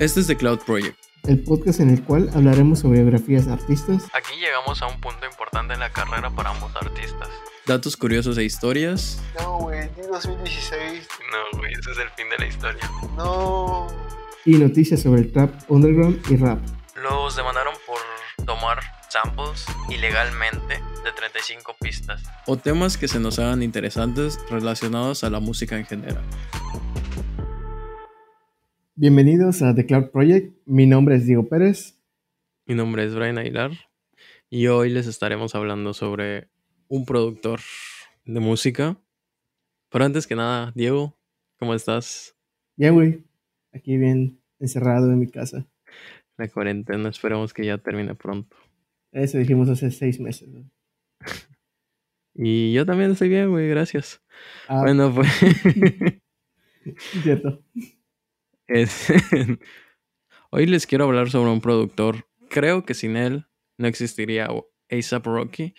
Este es The Cloud Project. el podcast en el cual hablaremos sobre biografías de artistas, Aquí llegamos a un punto importante en la carrera para ambos artistas. Datos curiosos e historias. No, güey, di 2016. No, güey, ese es el fin de la historia. No. y noticias sobre el trap underground y rap. Los demandaron por tomar samples ilegalmente de 35 pistas. O temas que se nos hagan interesantes relacionados a la música en general. Bienvenidos a The Cloud Project, mi nombre es Diego Pérez. Mi nombre es Brian Aguilar y hoy les estaremos hablando sobre un productor de música. Pero antes que nada, Diego, ¿cómo estás? Ya, güey, aquí bien encerrado en mi casa. La cuarentena, esperemos que ya termine pronto. Eso dijimos hace seis meses. ¿no? Y yo también estoy bien, güey, gracias. Ah, Bueno, pues... cierto. Es- Hoy les quiero hablar sobre un productor. Creo que sin él no existiría ASAP Rocky,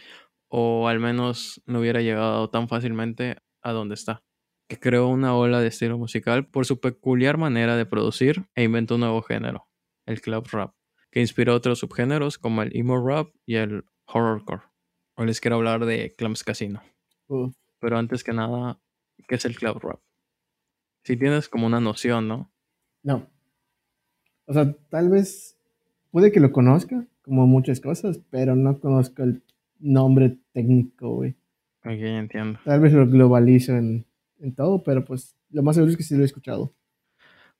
o al menos no hubiera llegado tan fácilmente a donde está. Que creó una ola de estilo musical por su peculiar manera de producir e inventó un nuevo género, el club rap, que inspiró otros subgéneros como el emo rap y el horrorcore. Hoy les quiero hablar de Clams Casino. Pero antes que nada, ¿qué es el club rap? Si tienes como una noción, ¿no? No. O sea, tal vez puede que lo conozca, como muchas cosas, pero no conozco el nombre técnico, güey. Ok, entiendo. Tal vez lo globalizo en, en todo, pero pues lo más seguro es que sí lo he escuchado.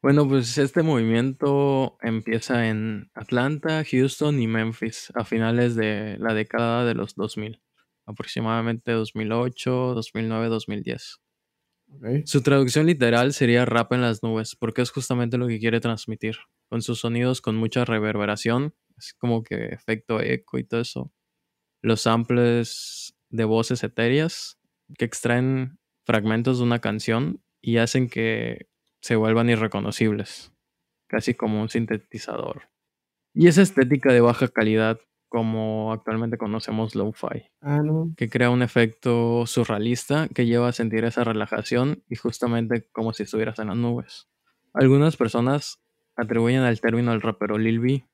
Bueno, pues este movimiento empieza en Atlanta, Houston y Memphis a finales de la década de los 2000, aproximadamente 2008, 2009, 2010. Su traducción literal sería rap en las nubes, porque es justamente lo que quiere transmitir, con sus sonidos con mucha reverberación, así como que efecto eco y todo eso. Los samples de voces etéreas que extraen fragmentos de una canción y hacen que se vuelvan irreconocibles, casi como un sintetizador. Y esa estética de baja calidad, como actualmente conocemos lo-fi Ah, no. que crea un efecto surrealista que lleva a sentir esa relajación y justamente como si estuvieras en las nubes. Algunas personas atribuyen al término al rapero Lil B,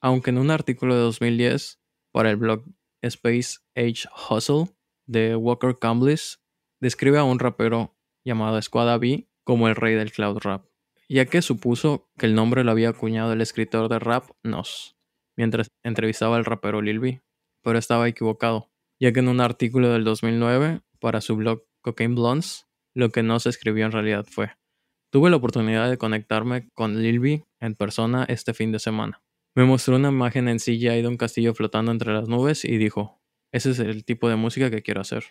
aunque en un artículo de 2010 para el blog Space Age Hustle de Walker Cambliss describe a un rapero llamado Squad B como el rey del cloud rap, ya que supuso que el nombre lo había acuñado el escritor de rap Nos, mientras entrevistaba al rapero Lil B pero estaba equivocado, ya que en un artículo del 2009 para su blog Cocaine Blondes, lo que no se escribió en realidad fue, tuve la oportunidad de conectarme con Lil B en persona este fin de semana. Me mostró una imagen en CGI de un castillo flotando entre las nubes y dijo, ese es el tipo de música que quiero hacer.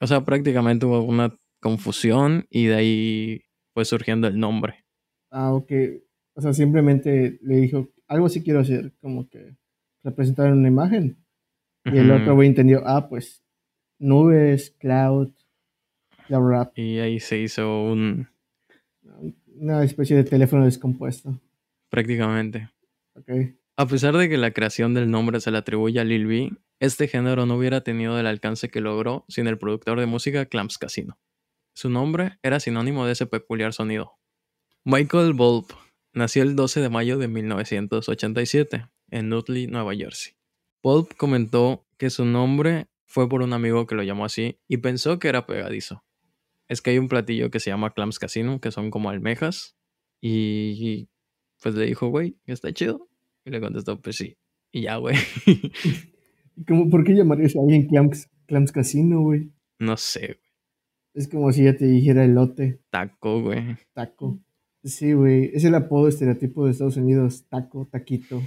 O sea, prácticamente hubo una confusión y de ahí fue surgiendo el nombre. Ah, ok. O sea, simplemente le dijo, algo sí quiero hacer, como que representar una imagen. Y el otro güey entendió, ah, pues, nubes, cloud, cloud rap, Y ahí se hizo un... una especie de teléfono descompuesto. prácticamente. A pesar de que la creación del nombre se le atribuye a Lil B, este género no hubiera tenido el alcance que logró sin el productor de música Clamps Casino. Su nombre era sinónimo de ese peculiar sonido. Michael Bulb nació el 12 de mayo de 1987 en Nutley, Nueva Jersey. Bulb comentó que su nombre fue por un amigo que lo llamó así y pensó que era pegadizo. Es que hay un platillo que se llama Clams Casino, que son como almejas, y pues le dijo, güey, está chido. Y le contestó, pues sí. Y ya, güey. ¿Y cómo, ¿Por qué llamarías a alguien Clams, Clams Casino, güey? no sé, güey. Es como si ya te dijera elote, Taco, güey. taco. Sí, güey. Es el apodo estereotipo de Estados Unidos, taco, taquito.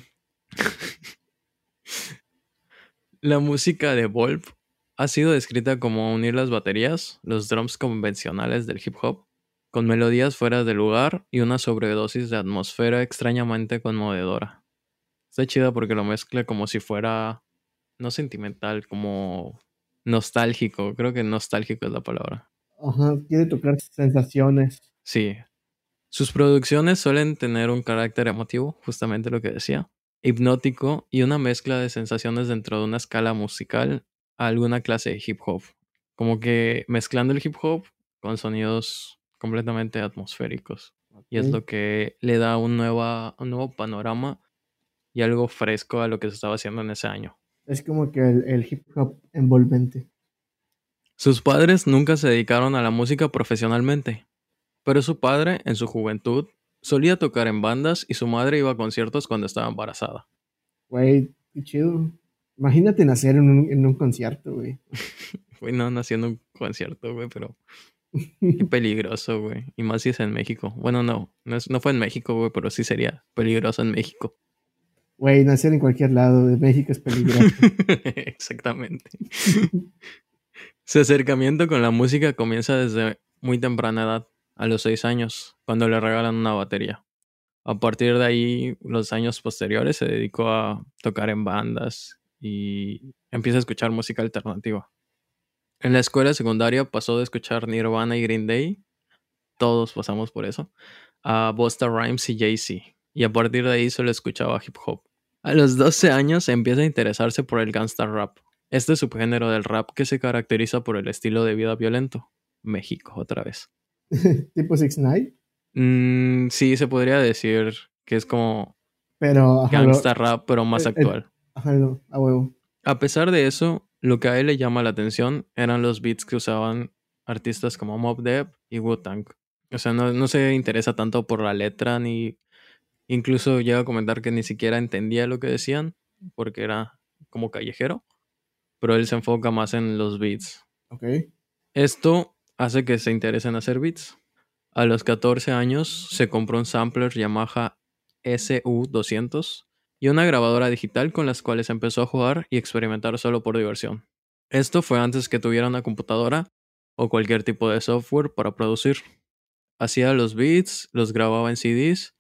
La música de Volp ha sido descrita como unir las baterías, los drums convencionales del hip hop, con melodías fuera de lugar y una sobredosis de atmósfera extrañamente conmovedora. Está chida porque lo mezcla como si fuera, no sentimental, como nostálgico. Creo que nostálgico es la palabra. Ajá, quiere tocar sensaciones. Sí. Sus producciones suelen tener un carácter emotivo, justamente lo que decía, hipnótico y una mezcla de sensaciones dentro de una escala musical a alguna clase de hip hop. Como que mezclando el hip hop con sonidos completamente atmosféricos. Y es lo que le da un, nueva, un nuevo panorama y algo fresco a lo que se estaba haciendo en ese año. Es como que el, el hip hop envolvente. Sus padres nunca se dedicaron a la música profesionalmente, pero su padre, en su juventud, solía tocar en bandas y su madre iba a conciertos cuando estaba embarazada. Güey, qué chido. Imagínate nacer en un, en un concierto, güey. Güey, no nació en un concierto, güey, pero qué peligroso, güey. Y más si es en México. Bueno, no, no, es- no fue en México, güey, pero sí sería peligroso en México. Güey, nacer en cualquier lado de México es peligroso. Exactamente. Su acercamiento con la música comienza desde muy temprana edad, a los seis años, cuando le regalan una batería. A partir de ahí, los años posteriores se dedicó a tocar en bandas y empieza a escuchar música alternativa. En la escuela secundaria pasó de escuchar Nirvana y Green Day, todos pasamos por eso, a Busta Rhymes y Jay-Z, y a partir de ahí solo escuchaba hip hop. A los 12 años empieza a interesarse por el gangsta rap. Este subgénero del rap que se caracteriza por el estilo de vida violento. México, otra vez. tipo 6 9 Mm, sí, se podría decir que es como pero ajá, lo- gangsta rap, pero más eh, eh, actual. ajá, a huevo. A pesar de eso, lo que a él le llama la atención eran los beats que usaban artistas como Mob Deep y Wu-Tang. O sea, no, no se interesa tanto por la letra ni... Incluso llega a comentar que ni siquiera entendía lo que decían porque era como callejero. Pero él se enfoca más en los beats. Ok. Esto hace que se interese en hacer beats. A los 14 años se compró un sampler Yamaha SU200 y una grabadora digital con las cuales empezó a jugar y experimentar solo por diversión. Esto fue antes que tuviera una computadora o cualquier tipo de software para producir. Hacía los beats, los grababa en CDs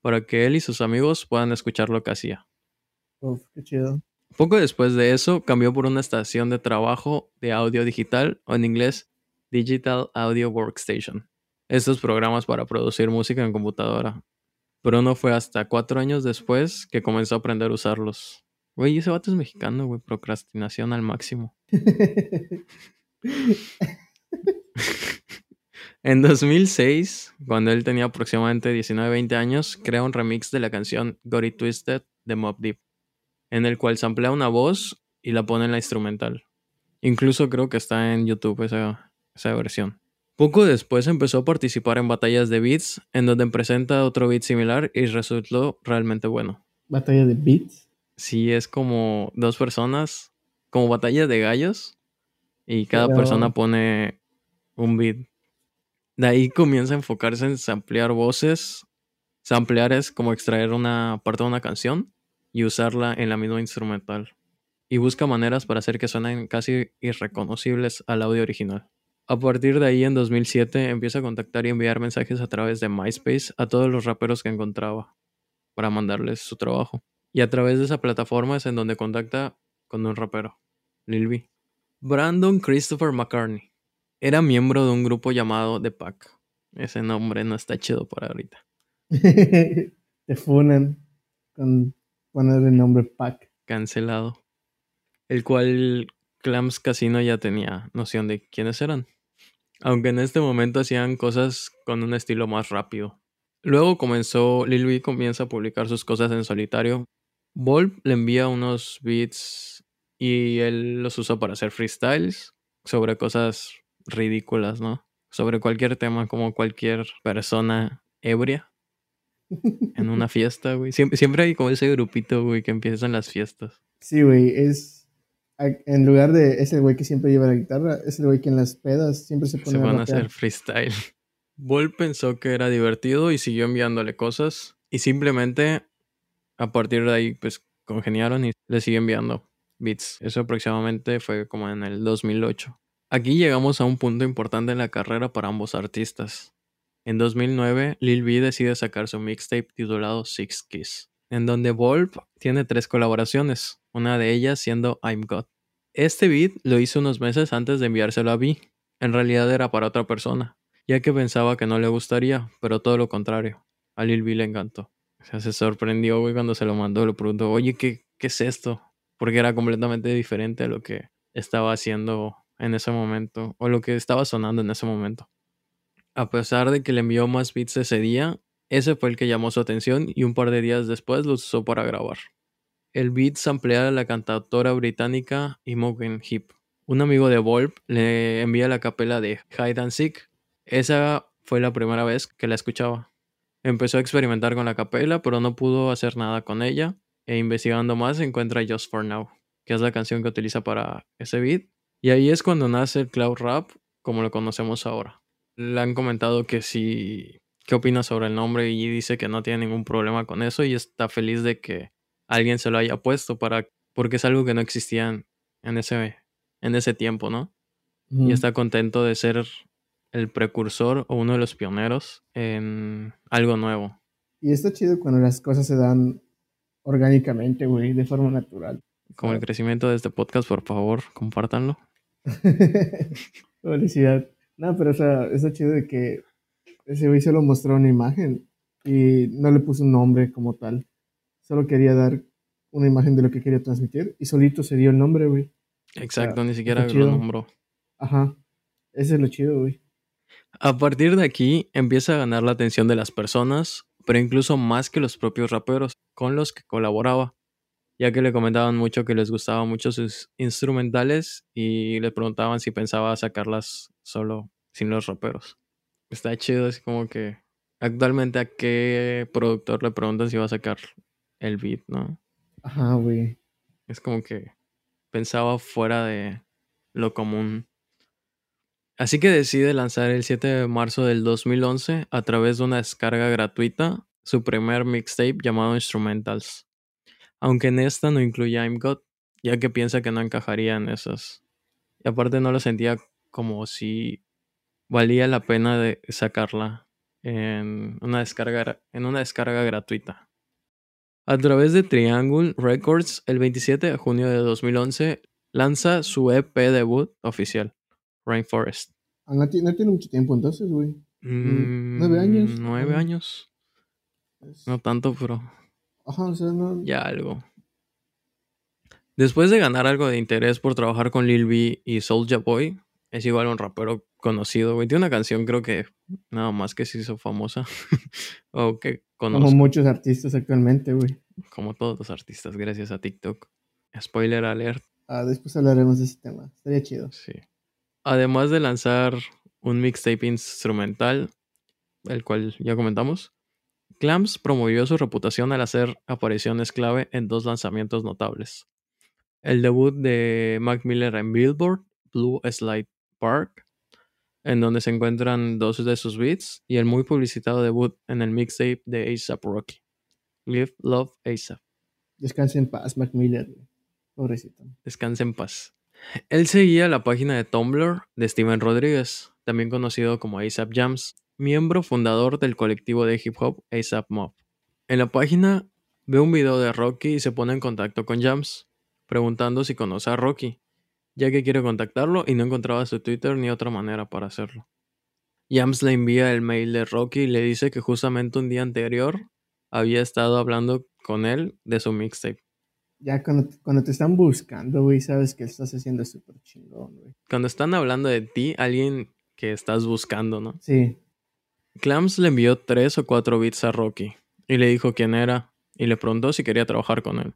para que él y sus amigos puedan escuchar lo que hacía. Uf, qué chido. Poco después de eso, cambió por una estación de trabajo de audio digital, o en inglés, Digital Audio Workstation. Estos programas para producir música en computadora. Pero no fue hasta cuatro años después que comenzó a aprender a usarlos. Güey, ese vato es mexicano, güey. Procrastinación al máximo. En 2006, cuando él tenía aproximadamente 19-20 años, crea un remix de la canción Got It Twisted de Mob Deep, en el cual samplea una voz y la pone en la instrumental. Incluso creo que está en YouTube esa, esa versión. Poco después empezó a participar en batallas de beats, en donde presenta otro beat similar y resultó realmente bueno. Batalla de beats. Sí, es como dos personas, como batalla de gallos, y cada Pero- persona pone un beat. De ahí comienza a enfocarse en samplear voces. Samplear es como extraer una parte de una canción y usarla en la misma instrumental. Y busca maneras para hacer que suenen casi irreconocibles al audio original. A partir de ahí, en 2007, empieza a contactar y enviar mensajes a través de MySpace a todos los raperos que encontraba para mandarles su trabajo. Y a través de esa plataforma es en donde contacta con un rapero, Lil B. Brandon Christopher McCartney. Era miembro de un grupo llamado The Pack. Ese nombre no está chido para ahorita. Te funan con poner el nombre Pac. Cancelado. El cual Clams Casino ya tenía noción de quiénes eran. Aunque en este momento hacían cosas con un estilo más rápido. Luego comenzó, Lil B comienza a publicar sus cosas en solitario. Volp le envía unos beats y él los usa para hacer freestyles sobre cosas ridículas, ¿no? Sobre cualquier tema, como cualquier persona ebria en una fiesta, güey. Siempre, siempre hay como ese grupito, güey, que empieza en las fiestas. Sí, güey, es. En lugar de ese güey que siempre lleva la guitarra, es el güey que en las pedas siempre se pone Se van a hacer freestyle. Vol pensó que era divertido y siguió enviándole cosas. Y simplemente a partir de ahí, pues congeniaron y le sigue enviando beats. Eso aproximadamente fue como en el 2008. Aquí llegamos a un punto importante en la carrera para ambos artistas. En 2009, Lil B decide sacar su mixtape titulado Six Kiss, en donde Volp tiene tres colaboraciones, una de ellas siendo I'm God. Este beat lo hizo unos meses antes de enviárselo a B. En realidad era para otra persona, ya que pensaba que no le gustaría, pero todo lo contrario. A Lil B le encantó. O sea, se sorprendió, güey, cuando se lo mandó. Le preguntó, oye, ¿qué, ¿qué es esto? Porque era completamente diferente a lo que estaba haciendo en ese momento, o lo que estaba sonando en ese momento. A pesar de que le envió más beats ese día, Ese fue el que llamó su atención y un par de días después lo usó para grabar. El beat samplea a la cantautora británica Imogen Heap. Un amigo de Volp le envía la capela de Hide and Seek. Esa fue la primera vez que la escuchaba. Empezó a experimentar con la capela, pero no pudo hacer nada con ella. E investigando más encuentra Just for Now, que es la canción que utiliza para ese beat. Y ahí es cuando nace el cloud rap como lo conocemos ahora. Le han comentado que si qué opina sobre el nombre y dice que no tiene ningún problema con eso y está feliz de que alguien se lo haya puesto para porque es algo que no existía en, ese en ese tiempo, ¿no? Y está contento de ser el precursor o uno de los pioneros en algo nuevo. Y está chido cuando las cosas se dan orgánicamente, güey, de forma natural. Como el crecimiento de este podcast, por favor, compártanlo. Felicidad. No, pero o sea, está chido de que ese güey solo mostró una imagen y no le puso un nombre como tal. Solo quería dar una imagen de lo que quería transmitir y solito se dio el nombre, güey. Exacto, ni siquiera lo nombró. Ajá. Ese es lo chido, güey. A partir de aquí empieza a ganar la atención de las personas, pero incluso más que los propios raperos con los que colaboraba, ya que le comentaban mucho que les gustaban mucho sus instrumentales y le preguntaban si pensaba sacarlas solo sin los raperos. Está chido, es como que actualmente a qué productor le preguntan si va a sacar el beat, ¿no? Ajá, güey. Es como que pensaba fuera de lo común. Así que decide lanzar el 7 de marzo del 2011 a través de una descarga gratuita su primer mixtape llamado Instrumentals. Aunque en esta no incluye I'm God, ya que piensa que no encajaría en esas. Y aparte no lo sentía como si valía la pena de sacarla en una descarga, en una descarga gratuita. A través de Triangle Records, el 27 de junio de 2011, lanza su EP debut oficial, Rainforest. Ah, no, ti- no tiene mucho tiempo entonces, güey. Mm, nueve años. Nueve años. Es- No tanto, pero Ajá, o sea, no. ya algo. Después de ganar algo de interés por trabajar con Lil B y Soulja Boy, es igual un rapero conocido, güey. Tiene una canción, creo que nada más que se hizo famosa. o que Como conozco, muchos artistas actualmente, güey. como todos los artistas, gracias a TikTok. Spoiler alert. Ah, después hablaremos de ese tema. Estaría chido. Sí. Además de lanzar un mixtape instrumental, el cual ya comentamos, Clams promovió su reputación al hacer apariciones clave en dos lanzamientos notables. El debut de Mac Miller en Billboard, Blue Slide Park, en donde se encuentran dos de sus beats, y el muy publicitado debut en el mixtape de ASAP Rocky, Live Love ASAP. Descanse en paz, Mac Miller. Pobrecito. Descanse en paz. Él seguía la página de Tumblr de Steven Rodríguez, también conocido como ASAP Jams, miembro fundador del colectivo de hip hop ASAP Mob. En la página ve un video de Rocky y se pone en contacto con Jams, preguntando si conoce a Rocky, ya que quiere contactarlo y no encontraba su Twitter ni otra manera para hacerlo. Jams le envía el mail de Rocky y le dice que justamente un día anterior había estado hablando con él de su mixtape. Ya cuando, cuando te están buscando, güey, sabes que estás haciendo súper chingón, güey. Cuando están hablando de ti, alguien que estás buscando, ¿no? Sí. Clams le envió tres o cuatro bits a Rocky y le dijo quién era y le preguntó si quería trabajar con él.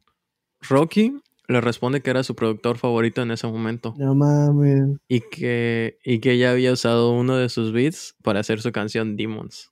Rocky le responde que era su productor favorito en ese momento No mames. y que, y que ella había usado uno de sus beats para hacer su canción Demons.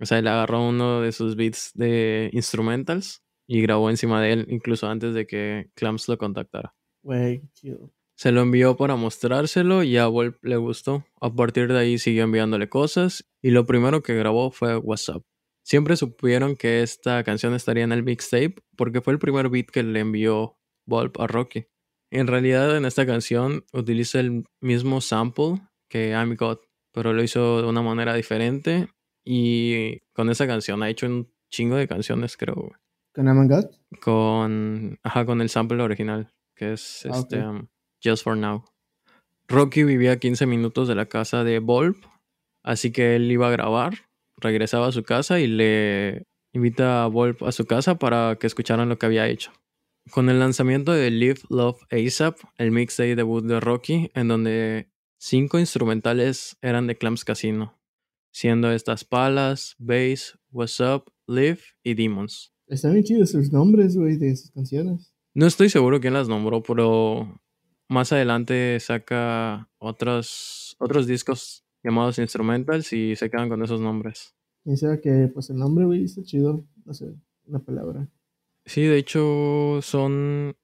O sea, él agarró uno de sus beats de instrumentals y grabó encima de él incluso antes de que Clams lo contactara. Güey, chido. Se lo envió para mostrárselo y a Volp le gustó. A partir de ahí siguió enviándole cosas y lo primero que grabó fue WhatsApp. Siempre supieron que esta canción estaría en el mixtape porque fue el primer beat que le envió Volp a Rocky. En realidad en esta canción utiliza el mismo sample que I'm God, pero lo hizo de una manera diferente y con esa canción ha hecho un chingo de canciones creo. ¿Con Among God? Con, ajá, con el sample original, que es Ah, este, um, Just for Now. Rocky vivía a 15 minutos de la casa de Volp, así que él iba a grabar, regresaba a su casa y le invita a Volp a su casa para que escucharan lo que había hecho. Con el lanzamiento de Live Love ASAP, el mixtape debut de Rocky, en donde cinco instrumentales eran de Clams Casino, siendo estas Palas, Bass, What's Up, Live y Demons. Están bien chidos sus nombres, güey, de sus canciones. No estoy seguro quién las nombró, pero más adelante saca otros, otros discos llamados instrumentals y se quedan con esos nombres. Y sea que, pues, el nombre, güey, está chido. No sé, una palabra. Sí, de hecho son...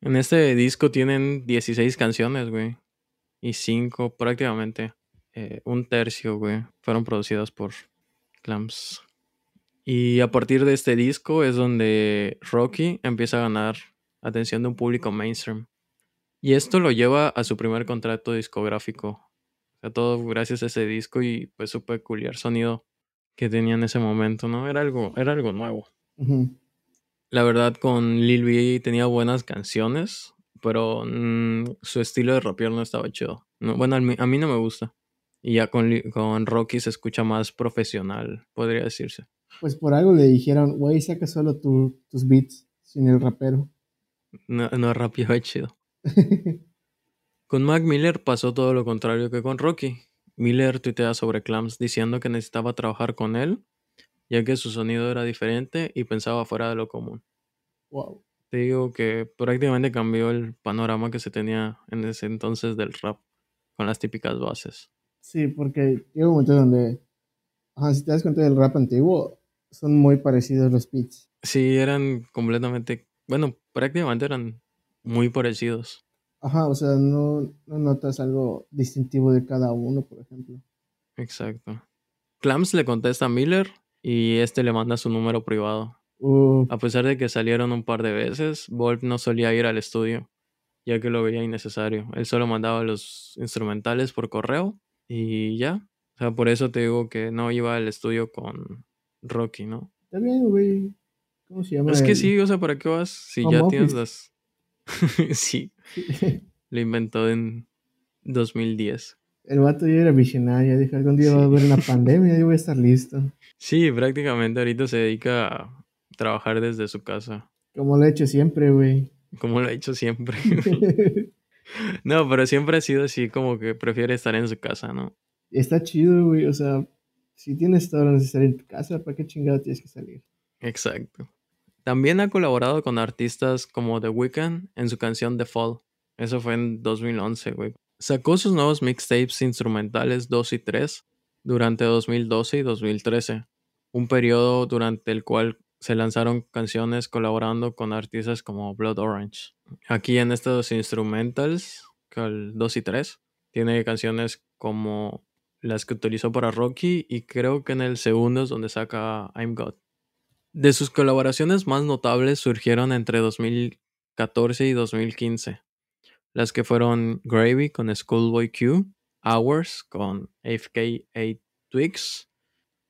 En este disco tienen 16 canciones, güey. Y 5 prácticamente. eh, un tercio, güey. Fueron producidas por Clams. Y a partir de este disco es donde Rocky empieza a ganar atención de un público mainstream. Y esto lo lleva a su primer contrato discográfico. O sea, todo gracias a ese disco y pues su peculiar sonido que tenía en ese momento, ¿no? Era algo, era algo nuevo. Ujú. La verdad, con Lil B tenía buenas canciones, pero mm, su estilo de rapear no estaba chido. No, bueno, a mí, a mí no me gusta. Y ya con, con Rocky se escucha más profesional, podría decirse. Pues por algo le dijeron, güey, saca solo tu- tus beats sin el rapero. No, no rapeaba chido. Con Mac Miller pasó todo lo contrario que con Rocky. Miller tuitea sobre Clams diciendo que necesitaba trabajar con él, ya que su sonido era diferente y pensaba fuera de lo común. wow. Te digo que prácticamente cambió el panorama que se tenía en ese entonces del rap, con las típicas bases. Sí, porque llega un momento donde, ajá, si te das cuenta del rap antiguo, son muy parecidos los beats. Sí, eran completamente, bueno, prácticamente eran muy parecidos. Ajá, o sea, no, no notas algo distintivo de cada uno, por ejemplo. Exacto. Clams le contesta a Miller y este le manda su número privado. Uh, A pesar de que salieron un par de veces, Wolf no solía ir al estudio, ya que lo veía innecesario. Él solo mandaba los instrumentales por correo y ya. O sea, por eso te digo que no iba al estudio con Rocky, ¿no? está bien, güey. ¿Cómo se llama? Es que sí, o sea, ¿para qué vas si Home ya tienes las... sí, lo inventó en 2010. El vato ya era visionario, dijo, algún día va a haber una pandemia, yo voy a estar listo. Sí, prácticamente ahorita se dedica a trabajar desde su casa, Como lo he hecho siempre, güey. como lo ha hecho siempre. no, pero siempre ha sido así como que prefiere estar en su casa, ¿no? Está chido, güey. O sea, si tienes todo lo necesario en tu casa, ¿para qué chingado tienes que salir? Exacto. También ha colaborado con artistas como The Weeknd en su canción The Fall. Eso fue en 2011, güey. Sacó sus nuevos mixtapes instrumentales 2 y 3 durante 2012 y 2013, un periodo durante el cual se lanzaron canciones colaborando con artistas como Blood Orange. Aquí en estos instrumentals, el 2 y 3, tiene canciones como las que utilizó para Rocky y creo que en el segundo es donde saca I'm God. De sus colaboraciones más notables surgieron entre 2014 y 2015, las que fueron Gravy con Schoolboy Q, Hours con AFK 8 Twigs,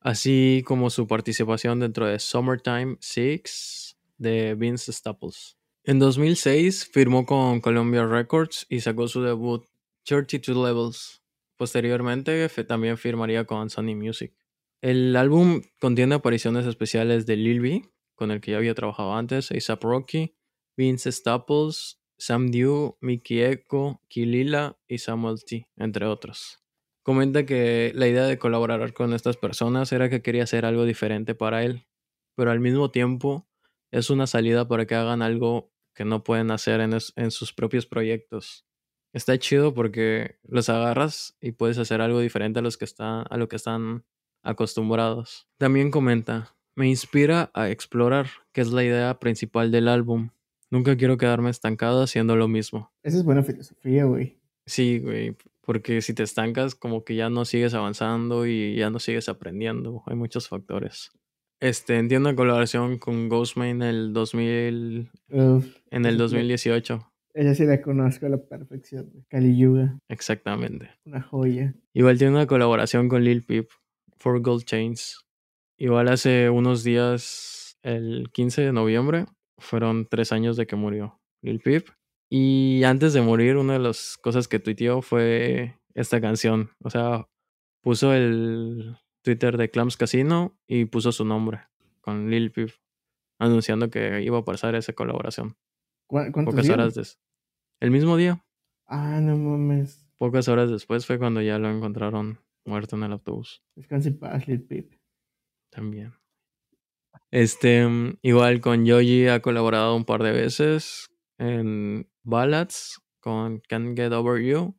así como su participación dentro de Summertime 6 de Vince Staples. En 2006 firmó con Columbia Records y sacó su debut 32 Levels. Posteriormente también firmaría con Sony Music. El álbum contiene apariciones especiales de Lil B, con el que ya había trabajado antes, ASAP Rocky, Vince Staples, Sam Dew, Mickey Echo, Kilila y Samuel T, entre otros. Comenta que la idea de colaborar con estas personas era que quería hacer algo diferente para él, pero al mismo tiempo es una salida para que hagan algo que no pueden hacer en, en sus propios proyectos. Está chido porque los agarras y puedes hacer algo diferente a, los que están, a lo que están acostumbrados. También comenta, me inspira a explorar, que es la idea principal del álbum. Nunca quiero quedarme estancado haciendo lo mismo. Esa es buena filosofía, güey. Sí, güey, porque si te estancas como que ya no sigues avanzando y ya no sigues aprendiendo. Hay muchos factores. Este, entiendo la colaboración con Ghostman en el 2000, Uf, en el Esa- 2018. ella sí la conozco a la perfección. Kali Yuga, Exactamente. una joya. Igual tiene una colaboración con Lil Peep, For Gold Chains. Igual hace unos días, el 15 de noviembre, fueron tres años de que murió Lil Peep. Y antes de morir, una de las cosas que tuiteó fue esta canción. O sea, puso el Twitter de Clams Casino y puso su nombre con Lil Peep, anunciando que iba a pasar esa colaboración. ¿Cu- ¿Cuántos Pocas días? horas des- El mismo día, Ah, no mames. pocas horas después fue cuando ya lo encontraron muerto en el autobús. Descanse en paz, Lil Peep. También. Este, mm, igual con Yoji ha colaborado un par de veces en Ballads con Can't Get Over You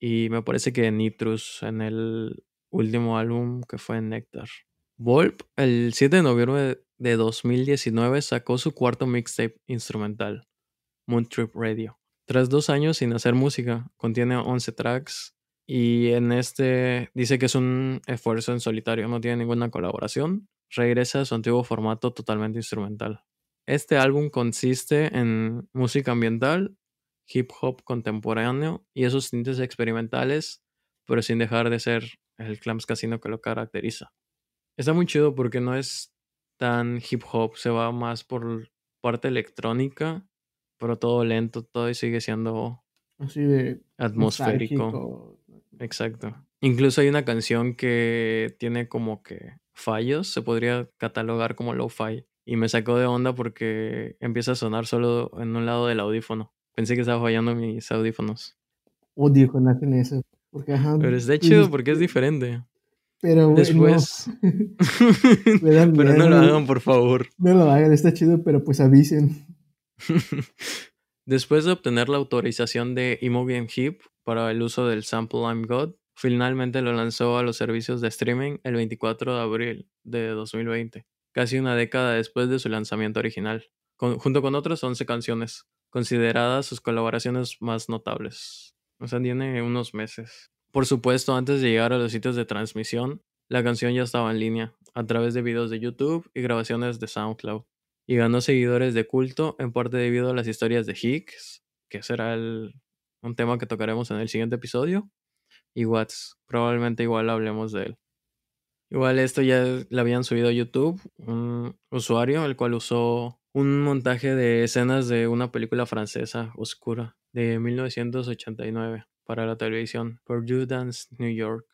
y me parece que Nitrus en el último álbum que fue Nectar. Volp, el 7 de noviembre de 2019, sacó su cuarto mixtape instrumental, Moon Trip Radio. Tras dos años sin hacer música, contiene 11 tracks y en este dice que es un esfuerzo en solitario, no tiene ninguna colaboración. Regresa a su antiguo formato totalmente instrumental. Este álbum consiste en música ambiental, hip hop contemporáneo y esos tintes experimentales, pero sin dejar de ser el Clams Casino que lo caracteriza. Está muy chido porque no es tan hip hop, se va más por parte electrónica, pero todo lento, todo sigue siendo Así de atmosférico. Exacto. Incluso hay una canción que tiene como que fallos, se podría catalogar como lo-fi. Y me sacó de onda porque empieza a sonar solo en un lado del audífono. Pensé que estaba fallando mis audífonos. Odio cuando hacen eso. Porque, ajá, Pero está y- chido porque es diferente. Pero. Después. Me da pero no lo hagan, por favor. No lo hagan, está chido, pero pues avisen. Después de obtener la autorización de Imogen Heap para el uso del sample I'm God, finalmente lo lanzó a los servicios de streaming el 24 de abril de 2020, casi una década después de su lanzamiento original, junto con otras 11 canciones, consideradas sus colaboraciones más notables. O sea, tiene unos meses. Por supuesto, antes de llegar a los sitios de transmisión, la canción ya estaba en línea, a través de videos de YouTube y grabaciones de SoundCloud y ganó seguidores de culto en parte debido a las historias de Higgs, que será un tema que tocaremos en el siguiente episodio, y Watts, probablemente igual hablemos de él. Igual esto ya lo habían subido a YouTube, un usuario el cual usó un montaje de escenas de una película francesa oscura de 1989 para la televisión, Purdue Dance New York.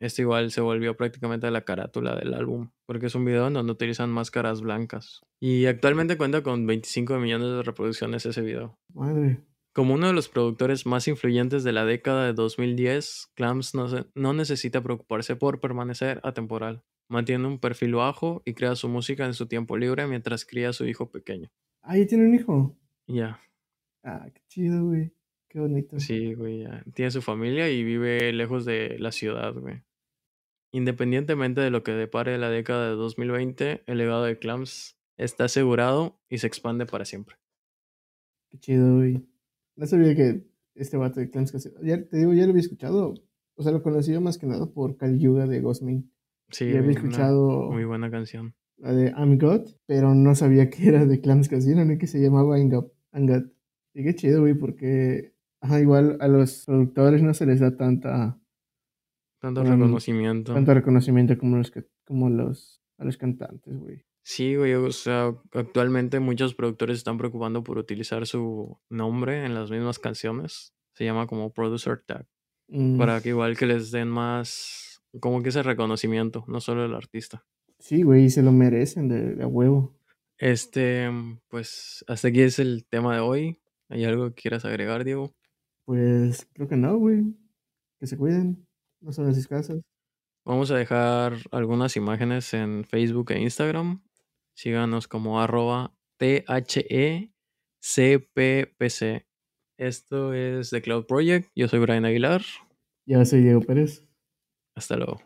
Este igual se volvió prácticamente la carátula del álbum, porque es un video en donde utilizan máscaras blancas. Y actualmente cuenta con 25 millones de reproducciones ese video. Madre. Como uno de los productores más influyentes de la década de 2010, Clams no, se- no necesita preocuparse por permanecer atemporal. Mantiene un perfil bajo y crea su música en su tiempo libre mientras cría a su hijo pequeño. Ah, ya tiene un hijo. Y Ya, Ah, qué chido, güey. Qué bonito. sí, güey, ya. Tiene su familia y vive lejos de la ciudad, güey. Independientemente de lo que depare la década de 2020, el legado de Clams está asegurado y se expande para siempre. Qué chido, güey. No sabía que este vato de Clans Casino. Ya te digo, ya lo había escuchado. O sea, lo conocía más que nada por Kali Yuga de Ghostmin. Sí, ya había escuchado muy buena canción. la de I'm God, pero no sabía que era de Clans Casino ni que se llamaba Angad. Y qué chido, güey, porque ajá, igual a los productores no se les da tanta, Tanto Mm, reconocimiento. tanto reconocimiento como los que, como los a los cantantes, güey. Sí, güey, o sea, actualmente muchos productores están preocupando por utilizar su nombre en las mismas canciones. Se llama como producer tag. Mm, Para que igual que les den más, como que ese reconocimiento, no solo el artista. Sí, güey, se lo merecen de, de huevo. Este, pues hasta aquí es el tema de hoy. ¿Hay algo que quieras agregar, Diego? Pues creo que no, güey. Que se cuiden. No son las casas. Vamos a dejar algunas imágenes en Facebook e Instagram. Síganos como arroba THECPPC. Esto es The Cloud Project. Yo soy Brian Aguilar. Ya soy Diego Pérez. Hasta luego.